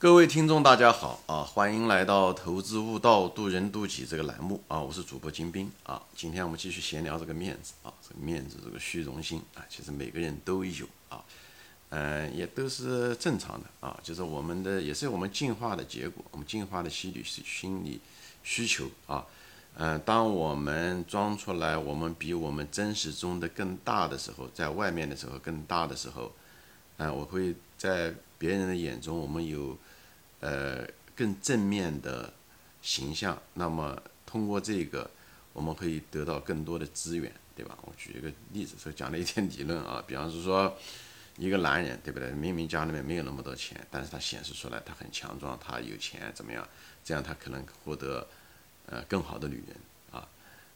各位听众，大家好啊！欢迎来到《投资悟道，渡人渡己》这个栏目啊！我是主播金兵啊！今天我们继续闲聊这个面子啊，这个面子，这个虚荣心啊，其实每个人都有啊，嗯，也都是正常的啊，就是我们的，也是我们进化的结果，我们进化的心理是心理需求啊，嗯，当我们装出来我们比我们真实中的更大的时候，在外面的时候更大的时候，嗯，我会在别人的眼中，我们有。呃，更正面的形象，那么通过这个，我们可以得到更多的资源，对吧？我举一个例子，说讲了一点理论啊，比方是说，一个男人，对不对？明明家里面没有那么多钱，但是他显示出来他很强壮，他有钱怎么样？这样他可能获得呃更好的女人啊，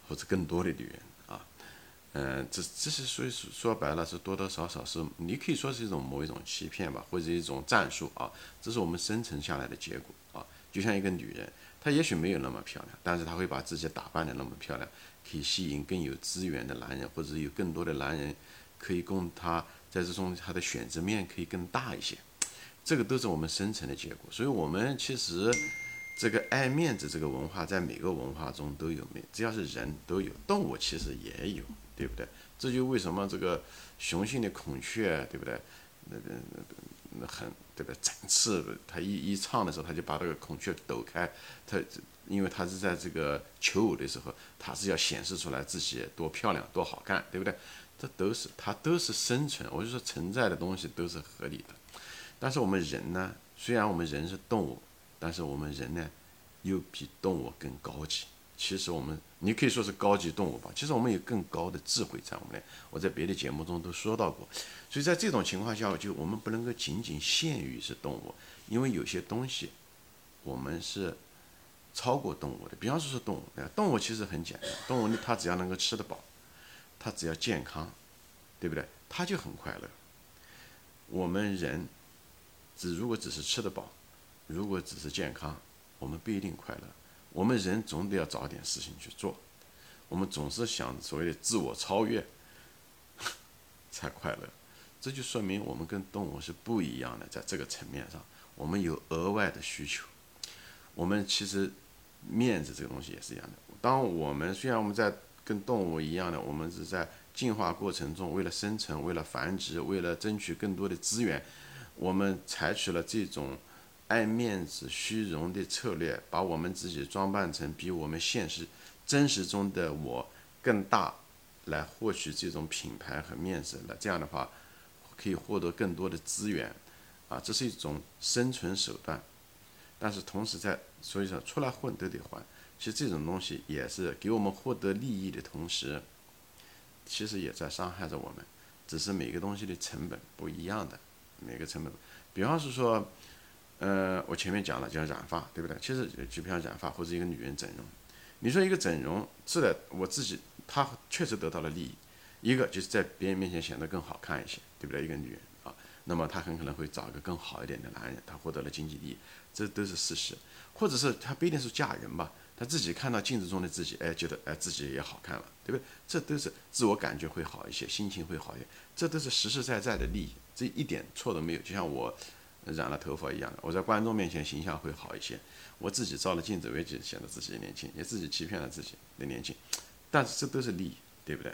或者更多的女人。嗯，这这是所以说说白了是多多少少是你可以说是一种某一种欺骗吧，或者一种战术啊，这是我们生存下来的结果啊。就像一个女人，她也许没有那么漂亮，但是她会把自己打扮的那么漂亮，可以吸引更有资源的男人，或者有更多的男人可以供她在这种她的选择面可以更大一些，这个都是我们生存的结果。所以，我们其实这个爱面子这个文化在每个文化中都有，没只要是人都有，动物其实也有。对不对？这就为什么这个雄性的孔雀，对不对？那个那那很对不对？展翅，它一一唱的时候，它就把这个孔雀抖开。它因为它是在这个求偶的时候，它是要显示出来自己多漂亮、多好看，对不对？这都是它都是生存。我就说存在的东西都是合理的。但是我们人呢？虽然我们人是动物，但是我们人呢，又比动物更高级。其实我们，你可以说是高级动物吧。其实我们有更高的智慧在我们内。我在别的节目中都说到过。所以在这种情况下，就我们不能够仅仅限于是动物，因为有些东西我们是超过动物的。比方说，是动物，动物其实很简单，动物它只要能够吃得饱，它只要健康，对不对？它就很快乐。我们人只如果只是吃得饱，如果只是健康，我们不一定快乐。我们人总得要找点事情去做，我们总是想所谓的自我超越 才快乐，这就说明我们跟动物是不一样的，在这个层面上，我们有额外的需求。我们其实面子这个东西也是一样的。当我们虽然我们在跟动物一样的，我们是在进化过程中，为了生存，为了繁殖，为了争取更多的资源，我们采取了这种。爱面子、虚荣的策略，把我们自己装扮成比我们现实、真实中的我更大，来获取这种品牌和面子。那这样的话，可以获得更多的资源，啊，这是一种生存手段。但是同时在，所以说出来混都得还。其实这种东西也是给我们获得利益的同时，其实也在伤害着我们。只是每个东西的成本不一样的，每个成本，比方是说。呃，我前面讲了叫染发，对不对？其实就比方染发或者一个女人整容，你说一个整容是的，我自己她确实得到了利益，一个就是在别人面前显得更好看一些，对不对？一个女人啊，那么她很可能会找一个更好一点的男人，她获得了经济利益，这都是事实。或者是她不一定是嫁人吧，她自己看到镜子中的自己，哎，觉得哎自己也好看了，对不对？这都是自我感觉会好一些，心情会好一些，这都是实实在在的利益，这一点错都没有。就像我。染了头发一样的，我在观众面前形象会好一些。我自己照了镜子，我也觉得显得自己年轻，也自己欺骗了自己的年轻。但是这都是利益，对不对？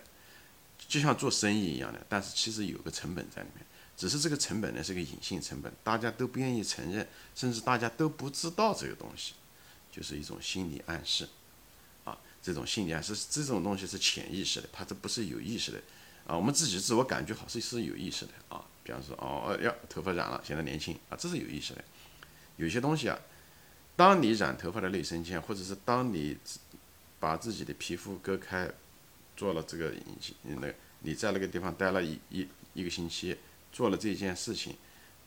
就像做生意一样的，但是其实有个成本在里面，只是这个成本呢是个隐性成本，大家都不愿意承认，甚至大家都不知道这个东西，就是一种心理暗示啊。这种心理暗示，这种东西是潜意识的，它这不是有意识的啊。我们自己自我感觉好是是有意识的啊。比方说，哦，要头发染了，显得年轻啊，这是有意思的。有些东西啊，当你染头发的内生间，或者是当你把自己的皮肤割开，做了这个隐形，那你在那个地方待了一一一个星期，做了这件事情，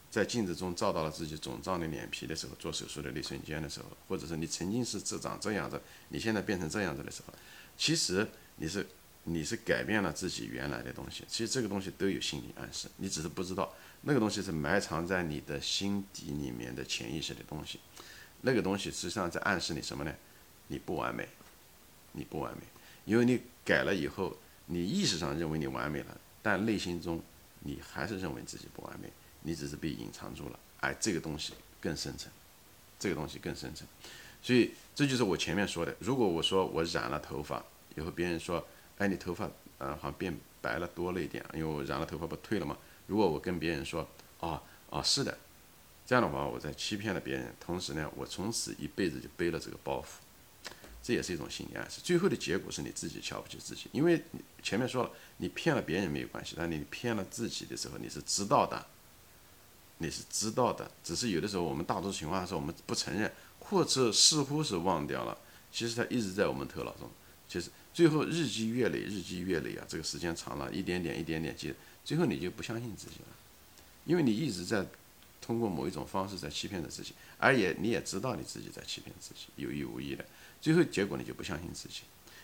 在镜子中照到了自己肿胀的脸皮的时候，做手术的内生间的时候，或者是你曾经是这长这样子，你现在变成这样子的时候，其实你是。你是改变了自己原来的东西，其实这个东西都有心理暗示，你只是不知道，那个东西是埋藏在你的心底里面的潜意识的东西，那个东西实际上在暗示你什么呢？你不完美，你不完美，因为你改了以后，你意识上认为你完美了，但内心中你还是认为自己不完美，你只是被隐藏住了，而这个东西更深层，这个东西更深层。所以这就是我前面说的，如果我说我染了头发以后，别人说，哎，你头发呃好像变白了多了一点，因为我染了头发不退了嘛。如果我跟别人说，哦哦是的，这样的话我在欺骗了别人，同时呢，我从此一辈子就背了这个包袱。这也是一种心理暗示，最后的结果是你自己瞧不起自己，因为前面说了，你骗了别人没有关系，但你骗了自己的时候，你是知道的，你是知道的，只是有的时候我们大多数情况下我们不承认，或者似乎是忘掉了，其实它一直在我们头脑中，其实最后日积月累，日积月累啊，这个时间长了，一点点一点点积，最后你就不相信自己了，因为你一直在通过某一种方式在欺骗着自己，而也你也知道你自己在欺骗自己，有意无意的。最后结果你就不相信自己。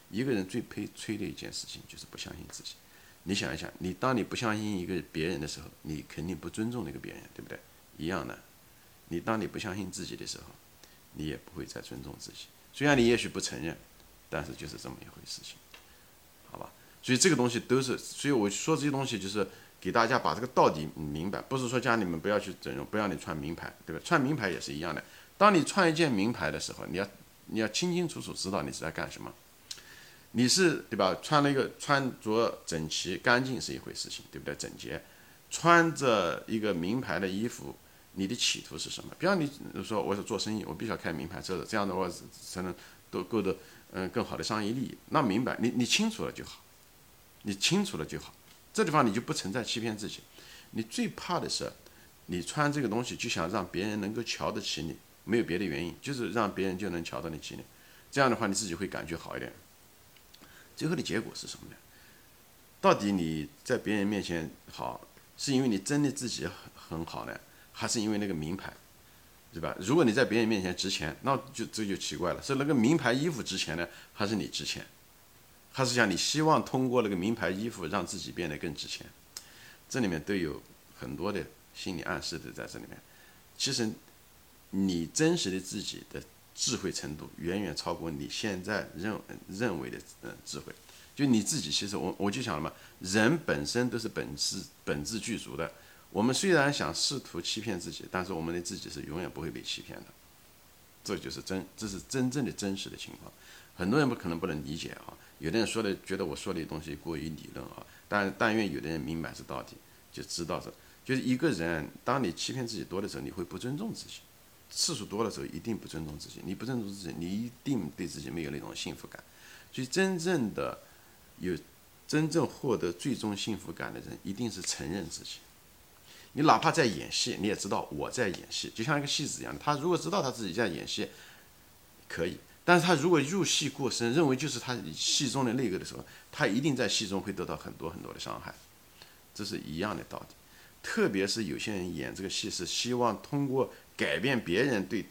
一个人最悲催的一件事情就是不相信自己。你想一想，你当你不相信一个别人的时候，你肯定不尊重那个别人，对不对？一样的。你当你不相信自己的时候，你也不会再尊重自己。虽然你也许不承认，但是就是这么一回事情，好吧？所以这个东西都是，所以我说这些东西就是给大家把这个道理明白，不是说叫你们不要去整容，不要你穿名牌，对吧？穿名牌也是一样的。当你穿一件名牌的时候，你要。你要清清楚楚知道你是在干什么，你是对吧？穿了一个穿着整齐干净是一回事情，对不对？整洁，穿着一个名牌的衣服，你的企图是什么？比方你说我是做生意，我必须要开名牌车子，这样的话才能都够得嗯更好的商业利益。那明白，你你清楚了就好，你清楚了就好，这地方你就不存在欺骗自己。你最怕的是，你穿这个东西就想让别人能够瞧得起你。没有别的原因，就是让别人就能瞧到你起脸，这样的话你自己会感觉好一点。最后的结果是什么呢？到底你在别人面前好，是因为你真的自己很很好呢，还是因为那个名牌，对吧？如果你在别人面前值钱，那就这就奇怪了，是那个名牌衣服值钱呢，还是你值钱？还是讲你希望通过那个名牌衣服让自己变得更值钱？这里面都有很多的心理暗示的在这里面，其实。你真实的自己的智慧程度远远超过你现在认认为的嗯智慧，就你自己其实我我就想了嘛，人本身都是本质本质具足的。我们虽然想试图欺骗自己，但是我们的自己是永远不会被欺骗的。这就是真，这是真正的真实的情况。很多人不可能不能理解啊，有的人说的觉得我说的东西过于理论啊，但但愿有的人明白这道理，就知道这就是一个人，当你欺骗自己多的时候，你会不尊重自己。次数多的时候，一定不尊重自己。你不尊重自己，你一定对自己没有那种幸福感。所以，真正的有真正获得最终幸福感的人，一定是承认自己。你哪怕在演戏，你也知道我在演戏，就像一个戏子一样。他如果知道他自己在演戏，可以；但是他如果入戏过深，认为就是他戏中的那个的时候，他一定在戏中会得到很多很多的伤害。这是一样的道理。特别是有些人演这个戏，是希望通过。改变别人对，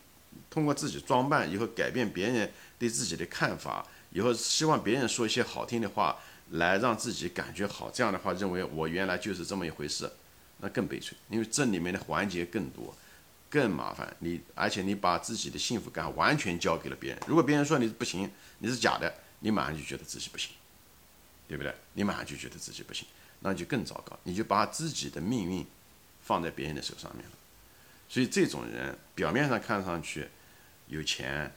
通过自己装扮以后改变别人对自己的看法，以后希望别人说一些好听的话来让自己感觉好，这样的话认为我原来就是这么一回事，那更悲催，因为这里面的环节更多，更麻烦。你而且你把自己的幸福感完全交给了别人，如果别人说你不行，你是假的，你马上就觉得自己不行，对不对？你马上就觉得自己不行，那就更糟糕，你就把自己的命运放在别人的手上面了。所以这种人表面上看上去有钱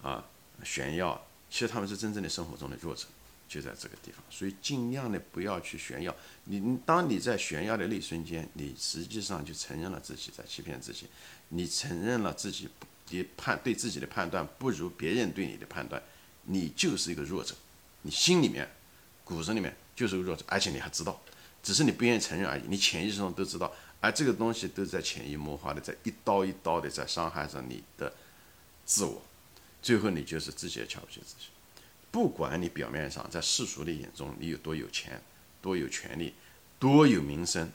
啊炫耀，其实他们是真正的生活中的弱者，就在这个地方。所以尽量的不要去炫耀。你当你在炫耀的那一瞬间，你实际上就承认了自己在欺骗自己，你承认了自己的判对自己的判断不如别人对你的判断，你就是一个弱者。你心里面骨子里面就是个弱者，而且你还知道，只是你不愿意承认而已。你潜意识中都知道。而这个东西都在潜移默化的，在一刀一刀的在伤害着你的自我，最后你就是自己也瞧不起自己。不管你表面上在世俗的眼中你有多有钱、多有权利、多有名声，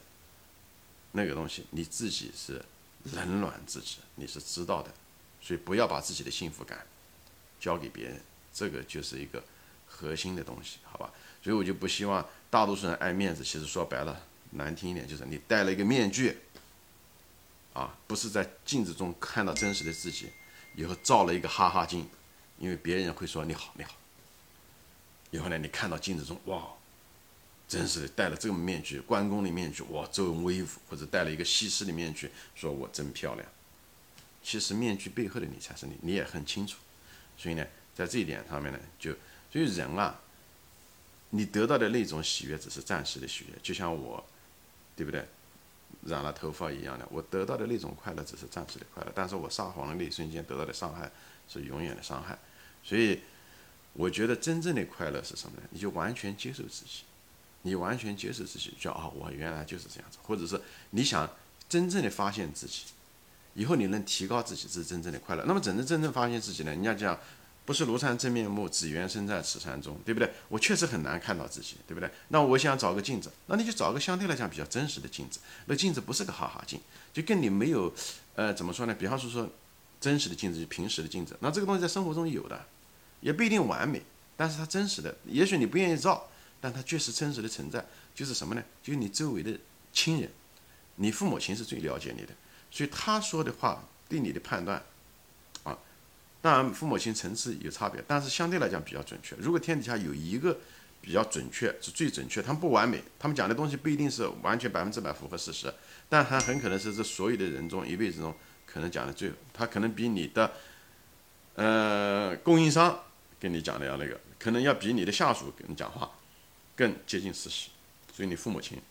那个东西你自己是冷暖自知，你是知道的。所以不要把自己的幸福感交给别人，这个就是一个核心的东西，好吧？所以我就不希望大多数人爱面子，其实说白了。难听一点，就是你戴了一个面具，啊，不是在镜子中看到真实的自己，以后照了一个哈哈镜，因为别人会说你好你好。以后呢，你看到镜子中，哇，真是的戴了这个面具，关公的面具，哇，周文威武，或者戴了一个西施的面具，说我真漂亮，其实面具背后的你才是你，你也很清楚。所以呢，在这一点上面呢，就所以人啊，你得到的那种喜悦只是暂时的喜悦，就像我，对不对？染了头发一样的，我得到的那种快乐只是暂时的快乐，但是我撒谎的那一瞬间得到的伤害是永远的伤害。所以，我觉得真正的快乐是什么呢？你就完全接受自己，你完全接受自己，叫啊，我原来就是这样子，或者是你想真正的发现自己，以后你能提高自己，这是真正的快乐。那么，真正真正发现自己呢？人家讲。不是庐山真面目，只缘身在此山中，对不对？我确实很难看到自己，对不对？那我想找个镜子，那你就找个相对来讲比较真实的镜子。那镜子不是个哈哈镜，就跟你没有，呃，怎么说呢？比方说说，真实的镜子，就平时的镜子。那这个东西在生活中有的，也不一定完美，但是它真实的。也许你不愿意照，但它确实真实的存在。就是什么呢？就是你周围的亲人，你父母亲是最了解你的，所以他说的话对你的判断。啊当然，父母亲层次有差别，但是相对来讲比较准确。如果天底下有一个比较准确，是最准确，他们不完美，他们讲的东西不一定是完全百分之百符合事实，但还很可能是这所有的人中一辈子中可能讲的最，他可能比你的呃供应商跟你讲的要那个，可能要比你的下属跟你讲话更接近事实。所以你父母亲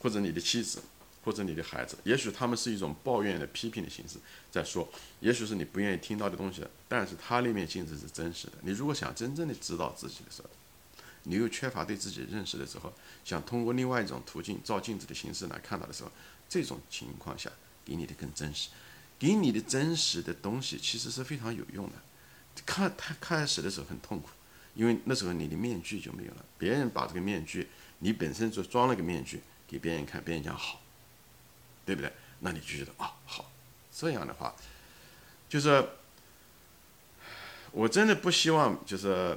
或者你的妻子。或者你的孩子，也许他们是一种抱怨的、批评的形式在说，也许是你不愿意听到的东西，但是他那面镜子是真实的。你如果想真正的知道自己的时候，你又缺乏对自己认识的时候，想通过另外一种途径照镜子的形式来看到的时候，这种情况下给你的更真实，给你的真实的东西其实是非常有用的。看他开始的时候很痛苦，因为那时候你的面具就没有了，别人把这个面具，你本身就装了个面具给别人看，别人讲好。对不对？那你就觉得啊，好，这样的话，就是我真的不希望，就是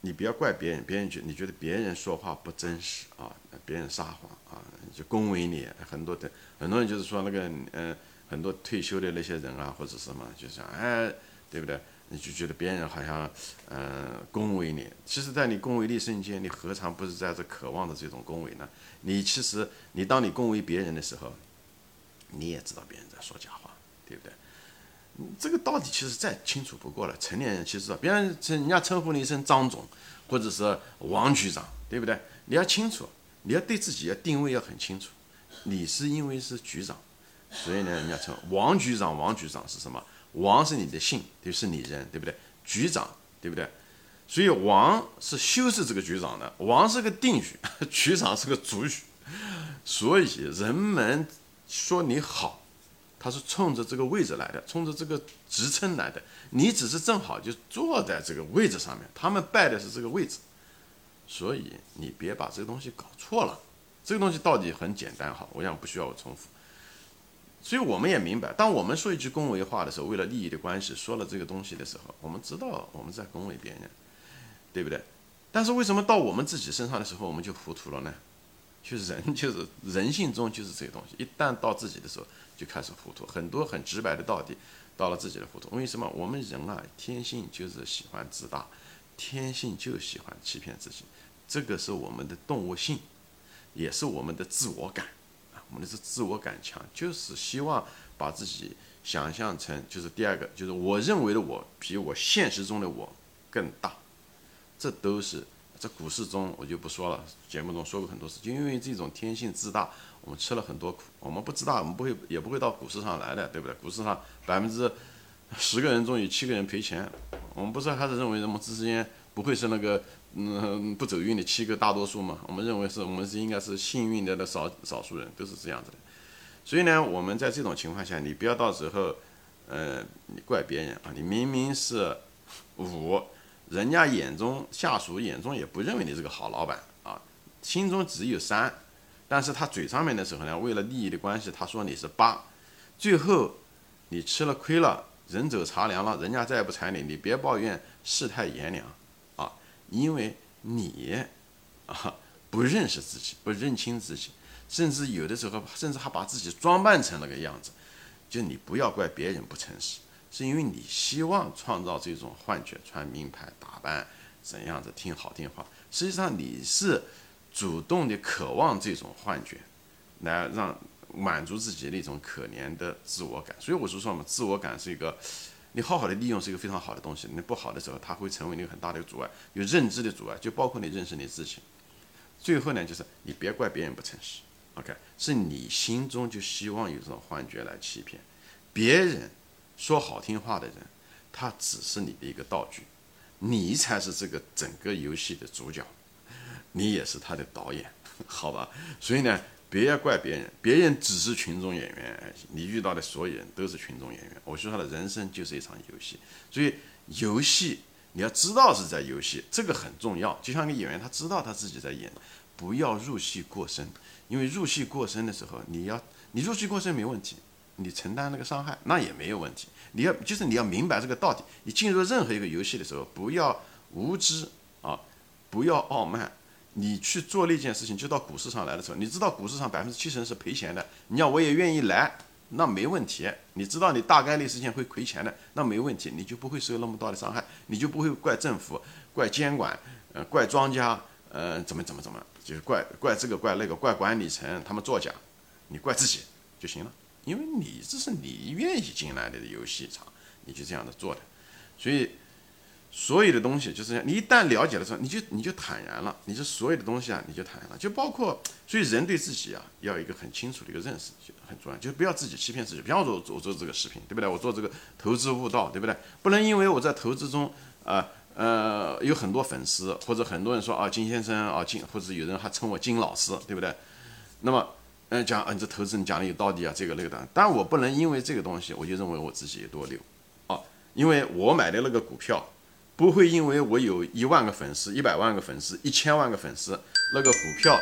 你不要怪别人，别人觉你觉得别人说话不真实啊，别人撒谎啊，就恭维你。很多的很多人就是说那个嗯，很多退休的那些人啊，或者什么，就是哎，对不对？你就觉得别人好像嗯恭维你，其实，在你恭维的瞬间，你何尝不是在这渴望的这种恭维呢？你其实，你当你恭维别人的时候，你也知道别人在说假话，对不对？这个道理其实再清楚不过了。成年人其实别人称人家称呼你一声张总，或者是王局长，对不对？你要清楚，你要对自己要定位要很清楚。你是因为是局长，所以呢，人家称王局长。王局长是什么？王是你的姓，就是你人，对不对？局长，对不对？所以王是修饰这个局长的，王是个定语，局长是个主语。所以人们说你好，他是冲着这个位置来的，冲着这个职称来的。你只是正好就坐在这个位置上面，他们拜的是这个位置。所以你别把这个东西搞错了。这个东西到底很简单哈，我想不需要我重复。所以我们也明白，当我们说一句恭维话的时候，为了利益的关系说了这个东西的时候，我们知道我们在恭维别人，对不对？但是为什么到我们自己身上的时候，我们就糊涂了呢？就是人就是人性中就是这个东西，一旦到自己的时候就开始糊涂。很多很直白的道理，到了自己的糊涂。为什么我们人啊，天性就是喜欢自大，天性就喜欢欺骗自己，这个是我们的动物性，也是我们的自我感。我们的是自我感强，就是希望把自己想象成，就是第二个，就是我认为的我比我现实中的我更大，这都是在股市中我就不说了，节目中说过很多次，就因为这种天性自大，我们吃了很多苦。我们不自大，我们不会也不会到股市上来的，对不对？股市上百分之十个人中有七个人赔钱，我们不是还是认为我们之间不会是那个。嗯，不走运的七个大多数嘛，我们认为是我们是应该是幸运的的少少数人，都是这样子的。所以呢，我们在这种情况下，你不要到时候，呃，你怪别人啊，你明明是五，人家眼中下属眼中也不认为你是个好老板啊，心中只有三，但是他嘴上面的时候呢，为了利益的关系，他说你是八，最后你吃了亏了，人走茶凉了，人家再也不睬你，你别抱怨世态炎凉。因为你啊不认识自己，不认清自己，甚至有的时候甚至还把自己装扮成那个样子，就你不要怪别人不诚实，是因为你希望创造这种幻觉，穿名牌打扮怎样子听好听话，实际上你是主动的渴望这种幻觉，来让满足自己那种可怜的自我感。所以我是说嘛，自我感是一个，你好好的利用是一个非常好的东西。你不好的时候，它会成为你很大的阻碍，有认知的阻碍，就包括你认识你自己。最后呢，就是你别怪别人不诚实，OK，是你心中就希望有这种幻觉来欺骗别人。说好听话的人，他只是你的一个道具，你才是这个整个游戏的主角，你也是他的导演，好吧？所以呢，别怪别人，别人只是群众演员，你遇到的所有人都是群众演员。我说他的人生就是一场游戏，所以游戏你要知道是在游戏，这个很重要。就像个演员，他知道他自己在演，不要入戏过深，因为入戏过深的时候，你要你入戏过深没问题。你承担那个伤害，那也没有问题。你要就是你要明白这个道理。你进入任何一个游戏的时候，不要无知啊，不要傲慢。你去做那件事情，就到股市上来的时候，你知道股市上百分之七十是赔钱的。你要我也愿意来，那没问题。你知道你大概率事件会亏钱的，那没问题，你就不会受那么大的伤害，你就不会怪政府、怪监管、呃，怪庄家，呃，怎么怎么怎么，就是怪怪这个怪那个，怪管理层他们作假，你怪自己就行了。因为你这是你愿意进来的游戏场，你就这样的做的，所以所有的东西就是这样。你一旦了解了之后，你就你就坦然了。你这所有的东西啊，你就坦然了。就包括，所以人对自己啊，要有一个很清楚的一个认识，就很重要。就不要自己欺骗自己。比方说，我做这个视频，对不对？我做这个投资悟道，对不对？不能因为我在投资中啊呃有很多粉丝，或者很多人说啊金先生啊金，或者有人还称我金老师，对不对？那么。嗯，讲嗯，这投资你讲的有道理啊，这个那个的，但我不能因为这个东西，我就认为我自己有多牛，啊，因为我买的那个股票，不会因为我有一万个粉丝、一百万个粉丝、一千万个粉丝，那个股票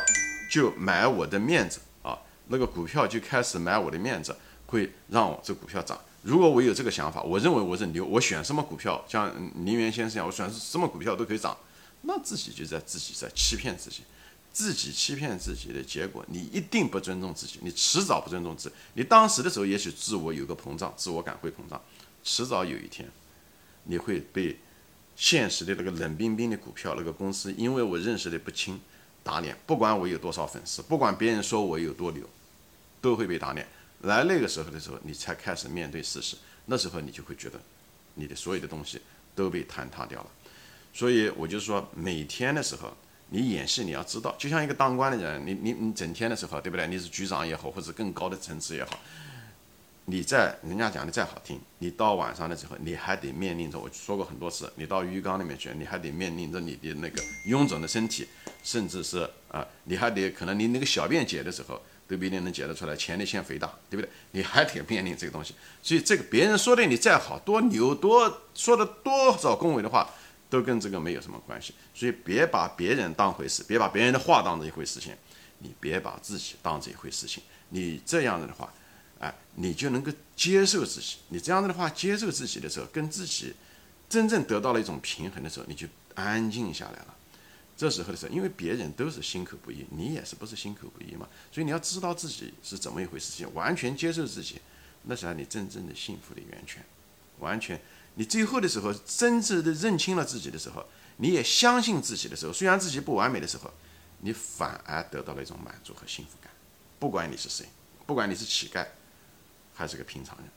就买我的面子啊，那个股票就开始买我的面子，会让我这股票涨。如果我有这个想法，我认为我是牛，我选什么股票，像林园先生一样，我选什么股票都可以涨，那自己就在自己在欺骗自己。自己欺骗自己的结果，你一定不尊重自己，你迟早不尊重自己。你当时的时候，也许自我有个膨胀，自我感会膨胀，迟早有一天，你会被现实的那个冷冰冰的股票那个公司，因为我认识的不清，打脸。不管我有多少粉丝，不管别人说我有多牛，都会被打脸。来那个时候的时候，你才开始面对事实，那时候你就会觉得，你的所有的东西都被坍塌掉了。所以我就说，每天的时候。你演戏，你要知道，就像一个当官的人，你你你整天的时候，对不对？你是局长也好，或者更高的层次也好，你在人家讲的再好听，你到晚上的时候，你还得面临着我说过很多次，你到浴缸里面去，你还得面临着你的那个臃肿的身体，甚至是啊，你还得可能你那个小便解的时候都不一定能解得出来，前列腺肥大，对不对？你还得面临这个东西，所以这个别人说的你再好多牛多说的多少恭维的话。都跟这个没有什么关系，所以别把别人当回事，别把别人的话当成一回事情，你别把自己当成一回事情。你这样子的话，哎，你就能够接受自己。你这样子的话，接受自己的时候，跟自己真正得到了一种平衡的时候，你就安静下来了。这时候的时候，因为别人都是心口不一，你也是不是心口不一嘛？所以你要知道自己是怎么一回事情，完全接受自己，那才是你真正的幸福的源泉，完全。你最后的时候，真正的认清了自己的时候，你也相信自己的时候，虽然自己不完美的时候，你反而得到了一种满足和幸福感。不管你是谁，不管你是乞丐，还是个平常人。